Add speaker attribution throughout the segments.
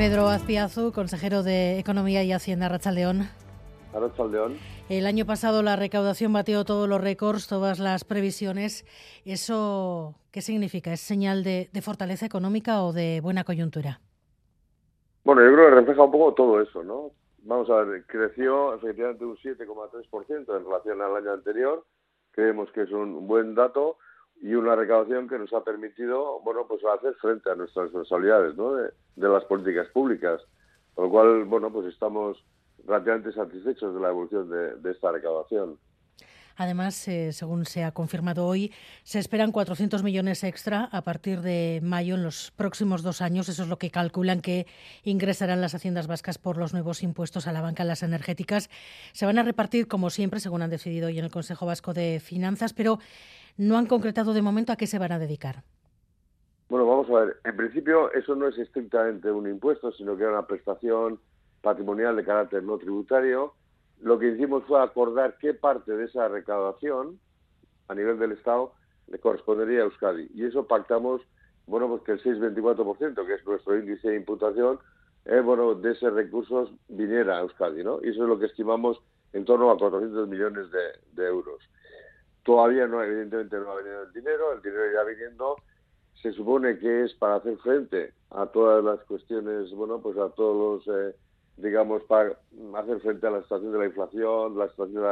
Speaker 1: Pedro Azpiazu, consejero de Economía y Hacienda, Rachaldeón.
Speaker 2: Rachaldeón.
Speaker 1: El año pasado la recaudación batió todos los récords, todas las previsiones. ¿Eso qué significa? ¿Es señal de, fortaleza económica o de buena coyuntura?
Speaker 2: Bueno, yo creo que refleja un poco todo eso, ¿no? Vamos a ver, creció efectivamente un 7,3% en relación al año anterior. Creemos que es un buen dato y una recaudación que nos ha permitido, bueno, pues hacer frente a nuestras responsabilidades, ¿no? De, las políticas públicas. Con lo cual, bueno, pues estamos relativamente satisfechos de la evolución de, esta recaudación.
Speaker 1: Además, eh, según se ha confirmado hoy, se esperan 400 millones extra a partir de mayo en los próximos dos años. Eso es lo que calculan que ingresarán las haciendas vascas por los nuevos impuestos a la banca, las energéticas. Se van a repartir, como siempre, según han decidido hoy en el Consejo Vasco de Finanzas, pero no han concretado de momento a qué se van a dedicar.
Speaker 2: Bueno, vamos a ver. En principio, eso no es estrictamente un impuesto, sino que es una prestación patrimonial de carácter no tributario. Lo que hicimos fue acordar qué parte de esa recaudación a nivel del Estado le correspondería a Euskadi. Y eso pactamos, bueno, pues que el 6,24%, que es nuestro índice de imputación, eh, bueno, de esos recursos viniera a Euskadi, ¿no? Y eso es lo que estimamos en torno a 400 millones de euros. Todavía no, evidentemente no ha venido el dinero, el dinero ya viniendo. Se supone que es para hacer frente a todas las cuestiones, bueno, pues a todos los, eh, digamos, para hacer frente a la situación de la inflación, la situación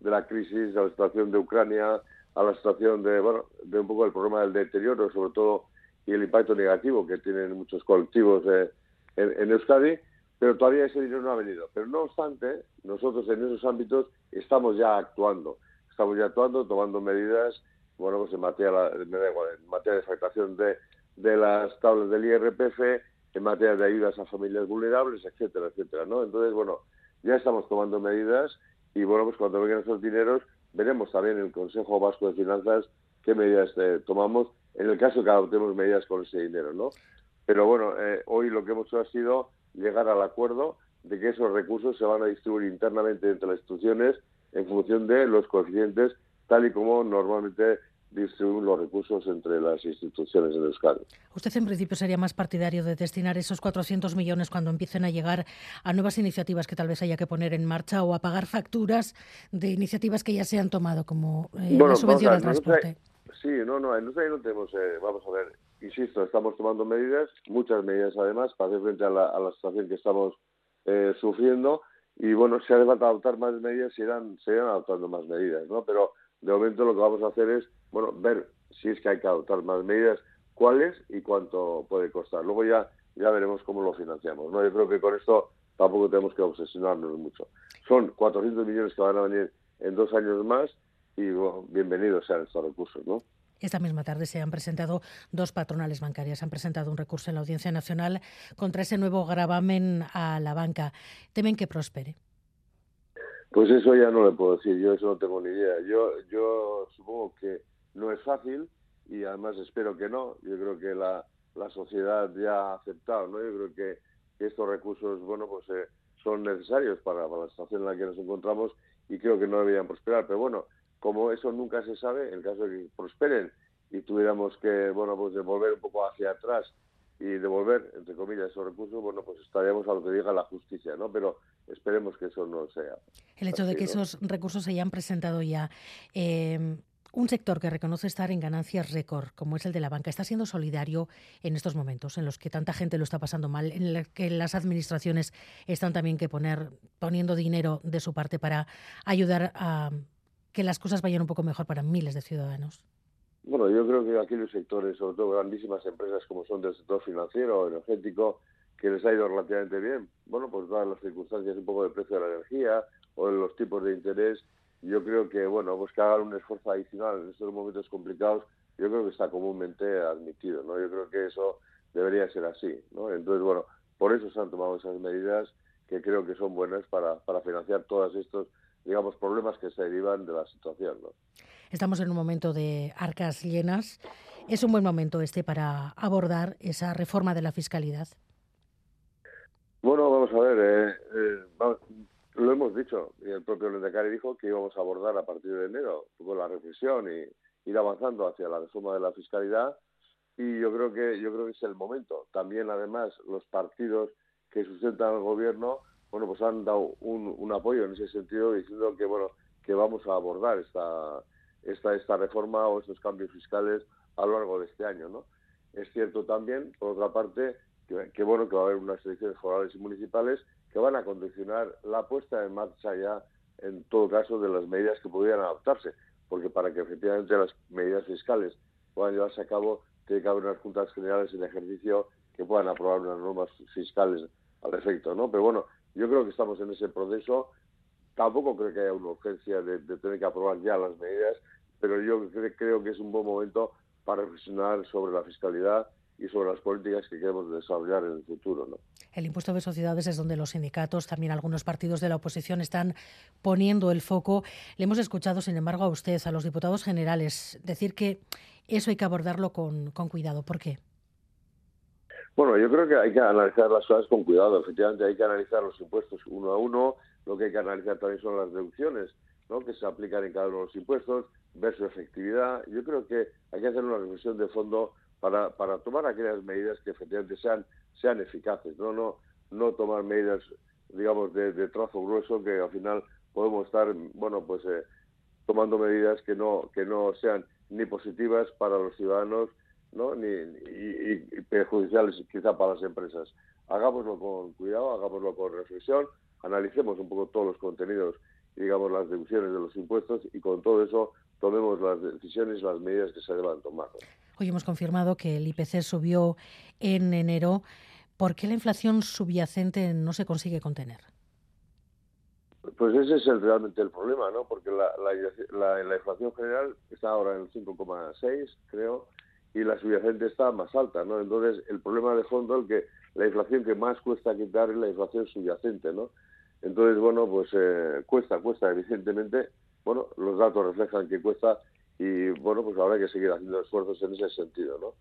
Speaker 2: de la, crisis, a la situación de Ucrania, a la situación de, bueno, de un poco el problema del deterioro, sobre todo, y el impacto negativo que tienen muchos colectivos eh, en, en Euskadi pero todavía ese dinero no ha venido. Pero no obstante, nosotros en esos ámbitos estamos ya actuando estamos ya actuando, tomando medidas, bueno, pues en materia, en materia de factación de, de las tablas del IRPF, en materia de ayudas a familias vulnerables, etcétera, etcétera, ¿no? Entonces, bueno, ya estamos tomando medidas y, bueno, pues cuando vengan esos dineros, veremos también en el Consejo Vasco de Finanzas qué medidas eh, tomamos en el caso que adoptemos medidas con ese dinero, ¿no? Pero bueno, eh, hoy lo que hemos hecho ha sido llegar al acuerdo de que esos recursos se van a distribuir internamente entre las instituciones en función de los coeficientes, tal y como normalmente distribuyen los recursos entre las instituciones de Euskadi.
Speaker 1: Usted en principio sería más partidario de destinar esos 400 millones cuando empiecen a llegar a nuevas iniciativas que tal vez haya que poner en marcha o a pagar facturas de iniciativas que ya se han tomado como eh, la subvención al transporte.
Speaker 2: sí, no, no, nosotros no tenemos, eh, vamos a ver, insisto, estamos tomando medidas, muchas medidas además, para hacer frente a la, situación que estamos eh, sufriendo y bueno, si hace falta adoptar más medidas, se irán, se irán adoptando más medidas, ¿no? Pero de momento lo que vamos a hacer es, bueno, ver si es que hay que adoptar más medidas, cuáles y cuánto puede costar. Luego ya, ya veremos cómo lo financiamos, ¿no? Yo creo que con esto tampoco tenemos que obsesionarnos mucho. Son 400 millones que van a venir en dos años más y bueno, bienvenidos sean estos recursos, ¿no?
Speaker 1: Esta misma tarde se han presentado dos patronales bancarias. Han presentado un recurso en la Audiencia Nacional contra ese nuevo gravamen a la banca. ¿Temen que prospere?
Speaker 2: Pues eso ya no le puedo decir. Yo eso no tengo ni idea. Yo, yo supongo que no es fácil y además espero que no. Yo creo que la, la sociedad ya ha aceptado. ¿no? Yo creo que, estos recursos bueno, pues, eh, son necesarios para, para la situación en la que nos encontramos y creo que no deberían prosperar. Pero bueno, como eso nunca se sabe, en caso de que prosperen y tuviéramos que, bueno, pues devolver un poco hacia atrás y devolver, entre comillas, esos recursos, bueno, pues estaríamos a lo que diga la justicia, ¿no? Pero esperemos que eso no sea.
Speaker 1: El hecho de que esos recursos se hayan presentado ya. Eh, un sector que reconoce estar en ganancias récord, como es el de la banca, está siendo solidario en estos momentos en los que tanta gente lo está pasando mal, en los que las administraciones están también que poner poniendo dinero de su parte para ayudar a que las cosas vayan un poco mejor para miles de ciudadanos?
Speaker 2: Bueno, yo creo que aquí los sectores, sobre todo grandísimas empresas como son del sector financiero, o energético, que les ha ido relativamente bien. Bueno, pues dadas las circunstancias un poco del precio de la energía o de los tipos de interés, yo creo que, bueno, pues que hagan un esfuerzo adicional en estos momentos complicados, yo creo que está comúnmente admitido, ¿no? Yo creo que eso debería ser así, ¿no? Entonces, bueno, por eso se han tomado esas medidas que creo que son buenas para, para financiar todos estos digamos, problemas que se derivan de la situación. ¿no?
Speaker 1: Estamos en un momento de arcas llenas. ¿Es un buen momento este para abordar esa reforma de la fiscalidad?
Speaker 2: Bueno, vamos a ver, eh, eh, lo hemos dicho, y el propio Lendecari dijo que íbamos a abordar a partir de enero con la reflexión y ir avanzando hacia la reforma de la fiscalidad y yo creo que yo creo que es el momento. También además los partidos que sustentan al gobierno, bueno, pues han dado un, apoyo en ese sentido diciendo que, bueno, que vamos a abordar esta, esta, esta reforma o estos cambios fiscales a lo largo de este año, ¿no? Es cierto también, por otra parte, que, bueno, que va a haber unas elecciones forales y municipales que van a condicionar la puesta en marcha ya, en todo caso, de las medidas que pudieran adoptarse, porque para que efectivamente las medidas fiscales puedan llevarse a cabo, tiene que haber unas juntas generales en ejercicio que puedan aprobar unas normas fiscales al efecto, ¿no? Pero bueno, yo creo que estamos en ese proceso. Tampoco creo que haya una urgencia de, tener que aprobar ya las medidas, pero yo creo que es un buen momento para reflexionar sobre la fiscalidad y sobre las políticas que queremos desarrollar en el futuro. ¿no?
Speaker 1: El impuesto de sociedades es donde los sindicatos, también algunos partidos de la oposición están poniendo el foco. Le hemos escuchado, sin embargo, a usted, a los diputados generales, decir que eso hay que abordarlo con, con cuidado. ¿Por qué?
Speaker 2: Bueno, yo creo que hay que analizar las cosas con cuidado. Efectivamente, hay que analizar los impuestos uno a uno. Lo que hay que analizar también son las deducciones ¿no? que se aplican en cada uno de los impuestos, ver su efectividad. Yo creo que hay que hacer una reflexión de fondo para, para tomar aquellas medidas que efectivamente sean, sean eficaces, no, no, no tomar medidas, digamos, de, trazo grueso que al final podemos estar, bueno, pues eh, tomando medidas que no, que no sean ni positivas para los ciudadanos, ¿no? ni, y, perjudiciales quizá para las empresas. Hagámoslo con cuidado, hagámoslo con reflexión, analicemos un poco todos los contenidos digamos, las deducciones de los impuestos y con todo eso tomemos las decisiones, las medidas que se deban tomar.
Speaker 1: Hoy hemos confirmado que el IPC subió en enero. ¿Por qué la inflación subyacente no se consigue contener?
Speaker 2: Pues ese es realmente el problema, ¿no? Porque la, la, la, inflación general está ahora en el 5,6, creo, y la subyacente está más alta, ¿no? Entonces, el problema de fondo es que la inflación que más cuesta quitar es la inflación subyacente, ¿no? Entonces, bueno, pues eh, cuesta, cuesta, evidentemente. Bueno, los datos reflejan que cuesta y, bueno, pues habrá que seguir haciendo esfuerzos en ese sentido, ¿no?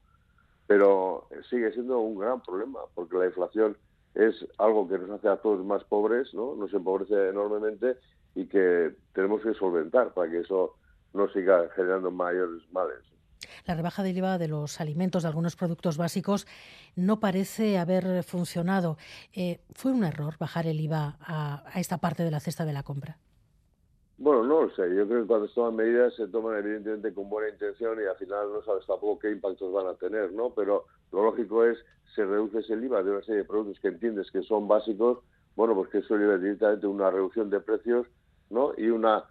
Speaker 2: Pero sigue siendo un gran problema porque la inflación es algo que nos hace a todos más pobres, ¿no? Nos empobrece enormemente y que tenemos que solventar para que eso no siga generando mayores males.
Speaker 1: La rebaja del IVA de los alimentos, de algunos productos básicos, no parece haber funcionado. Eh, ¿Fue un error bajar el IVA a, esta parte de la cesta de la compra?
Speaker 2: Bueno, no lo sé. Yo creo que cuando se toman medidas se toman evidentemente con buena intención y al final no sabes tampoco qué impactos van a tener, ¿no? Pero lo lógico es, se reduce el IVA de una serie de productos que entiendes que son básicos, bueno, pues que eso lleva directamente una reducción de precios, ¿no? Y una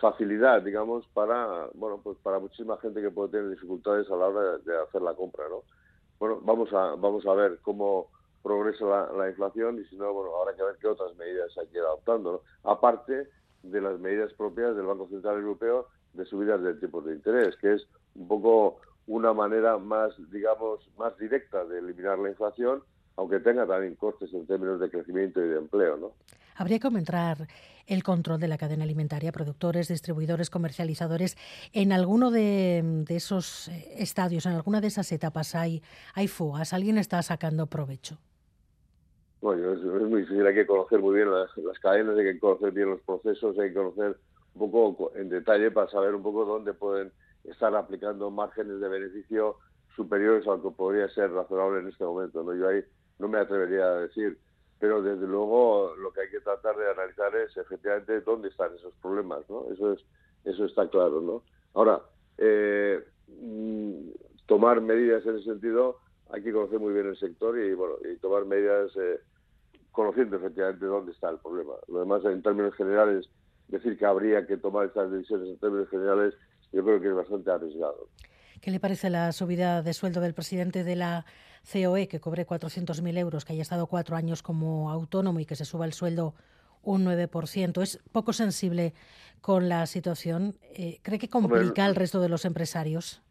Speaker 2: facilidad, digamos, para bueno, pues para muchísima gente que puede tener dificultades a la hora de, hacer la compra, ¿no? Bueno, vamos a vamos a ver cómo progresa la, inflación y si no, bueno, habrá que ver qué otras medidas hay que ir adoptando, Aparte de las medidas propias del Banco Central Europeo de subidas de tipos de interés, que es un poco una manera más, digamos, más directa de eliminar la inflación, aunque tenga también costes en términos de crecimiento y de empleo, ¿no?
Speaker 1: Habría que aumentar el control de la cadena alimentaria, productores, distribuidores, comercializadores. En alguno de, esos eh, estadios, en alguna de esas etapas hay, hay fugas, alguien está sacando provecho.
Speaker 2: Bueno, es, muy difícil, hay que conocer muy bien las, cadenas, hay que conocer bien los procesos, hay que conocer un poco en detalle para saber un poco dónde pueden estar aplicando márgenes de beneficio superiores a lo que podría ser razonable en este momento. ¿no? Yo ahí no me atrevería a decir pero desde luego lo que hay que tratar de analizar es efectivamente dónde están esos problemas, ¿no? Eso es eso está claro, ¿no? Ahora, eh, mm, tomar medidas en ese sentido hay que conocer muy bien el sector y bueno y tomar medidas eh, conociendo efectivamente dónde está el problema. Lo demás, en términos generales, decir que habría que tomar estas decisiones en términos generales, yo creo que es bastante arriesgado.
Speaker 1: ¿Qué le parece la subida de sueldo del presidente de la COE, que cobre 400.000 euros, que haya estado cuatro años como autónomo y que se suba el sueldo un 9%? ¿Es poco sensible con la situación? Eh, ¿Cree que complica al resto de los empresarios?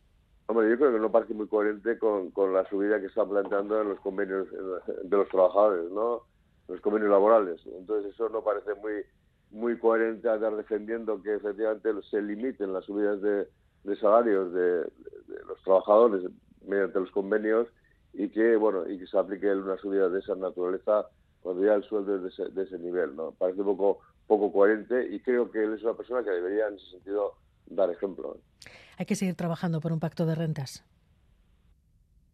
Speaker 2: Hombre, yo creo que no parece muy coherente con, la subida que está planteando en los convenios de los trabajadores, ¿no? Los convenios laborales. Entonces eso no parece muy muy coherente a andar defendiendo que efectivamente se limiten las subidas de, salarios de, los trabajadores mediante los convenios y que bueno y que se aplique una subida de esa naturaleza cuando ya el sueldo es de ese, nivel no parece un poco poco coherente y creo que él es una persona que debería en ese sentido dar ejemplo.
Speaker 1: Hay que seguir trabajando por un pacto de rentas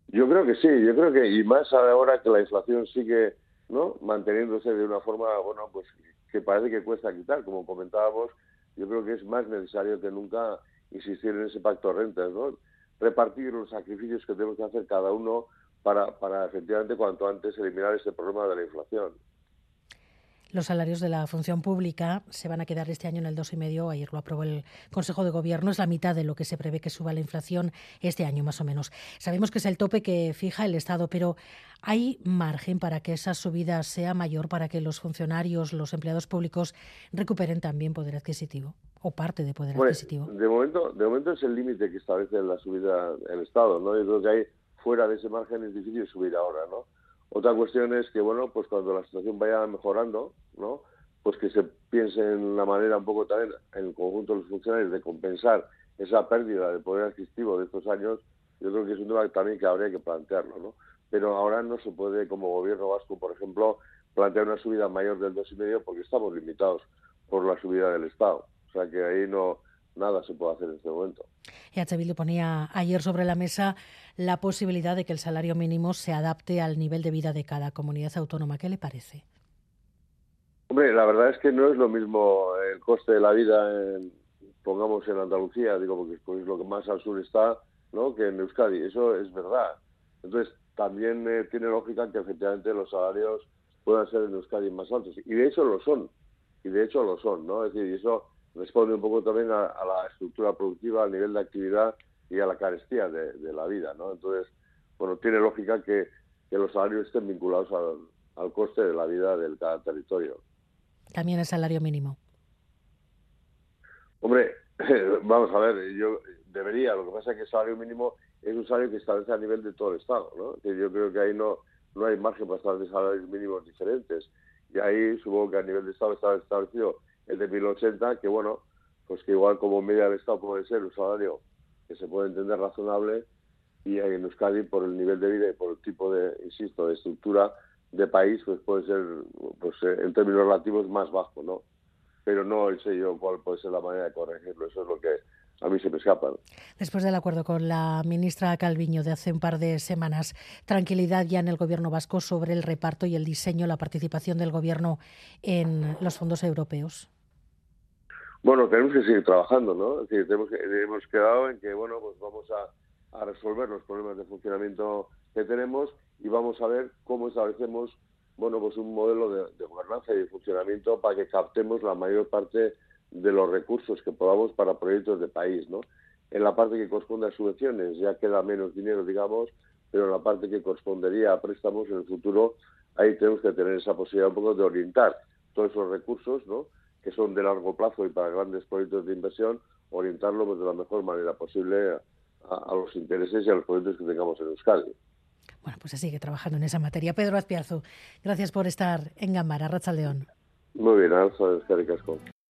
Speaker 2: yo creo que sí yo creo que y más ahora que la inflación sigue ¿no? Manteniéndose de una forma, bueno, pues que parece que cuesta quitar, como comentábamos, yo creo que es más necesario que nunca insistir en ese pacto de rentas, ¿no? Repartir los sacrificios que tenemos que hacer cada uno para, para efectivamente cuanto antes eliminar ese problema de la inflación.
Speaker 1: Los salarios de la función pública se van a quedar este año en el 2,5. Ayer lo aprobó el Consejo de Gobierno. Es la mitad de lo que se prevé que suba la inflación este año, más o menos. Sabemos que es el tope que fija el Estado, pero ¿hay margen para que esa subida sea mayor, para que los funcionarios, los empleados públicos recuperen también poder adquisitivo o parte de poder adquisitivo?
Speaker 2: De momento, de momento es el límite que establece la subida el Estado. ¿no? Yo creo que hay, fuera de ese margen es difícil subir ahora. ¿no? Otra cuestión es que, bueno, pues cuando la situación vaya mejorando, ¿no? Pues que se piense en la manera un poco también, en el conjunto de los funcionarios, de compensar esa pérdida de poder adquisitivo de estos años, yo creo que es un tema también que habría que plantearlo, ¿no? Pero ahora no se puede, como gobierno vasco, por ejemplo, plantear una subida mayor del 2,5 porque estamos limitados por la subida del Estado. O sea que ahí no, nada se puede hacer en este momento.
Speaker 1: EH Bildu ponía ayer sobre la mesa la posibilidad de que el salario mínimo se adapte al nivel de vida de cada comunidad autónoma. ¿Qué le parece?
Speaker 2: Hombre, la verdad es que no es lo mismo el coste de la vida, en, pongamos en Andalucía, digo, porque es lo que más al sur está, ¿no? que en Euskadi. Eso es verdad. Entonces, también eh, tiene lógica que efectivamente los salarios puedan ser en Euskadi más altos. Y de hecho lo son. Y de hecho lo son, ¿no? Es decir, y eso responde un poco también a, la estructura productiva, al nivel de actividad y a la carestía de, la vida, ¿no? Entonces, bueno, tiene lógica que, los salarios estén vinculados al, coste de la vida del cada territorio.
Speaker 1: También el salario mínimo.
Speaker 2: Hombre, vamos a ver, yo debería, lo que pasa es que el salario mínimo es un salario que establece a nivel de todo el Estado, ¿no? Que yo creo que ahí no, no hay margen para establecer salarios mínimos diferentes. Y ahí supongo que a nivel de Estado está establecido el de 1080, que bueno, pues que igual como media del Estado puede ser un salario que se puede entender razonable y en Euskadi por el nivel de vida y por el tipo de, insisto, de estructura de país, pues puede ser, pues eh, en términos relativos, más bajo, ¿no? Pero no sé yo cuál puede ser la manera de corregirlo, eso es lo que a mí se me escapa.
Speaker 1: Después del acuerdo con la ministra Calviño de hace un par de semanas, tranquilidad ya en el gobierno vasco sobre el reparto y el diseño, la participación del gobierno en los fondos europeos.
Speaker 2: Bueno, tenemos que seguir trabajando, ¿no? Tenemos que, hemos quedado en que, bueno, pues vamos a, a, resolver los problemas de funcionamiento que tenemos y vamos a ver cómo establecemos, bueno, pues un modelo de, de gobernanza y de funcionamiento para que captemos la mayor parte de los recursos que podamos para proyectos de país, ¿no? En la parte que corresponde a subvenciones ya queda menos dinero, digamos, pero en la parte que correspondería a préstamos en el futuro, ahí tenemos que tener esa posibilidad un poco de orientar todos esos recursos, ¿no? Que son de largo plazo y para grandes proyectos de inversión, orientarlo pues, de la mejor manera posible a, los intereses y a los proyectos que tengamos en Euskadi.
Speaker 1: Bueno, pues se sigue trabajando en esa materia. Pedro Azpiazu, gracias por estar en Gambara, Racha León.
Speaker 2: Muy bien, Alza Euskadi Casco.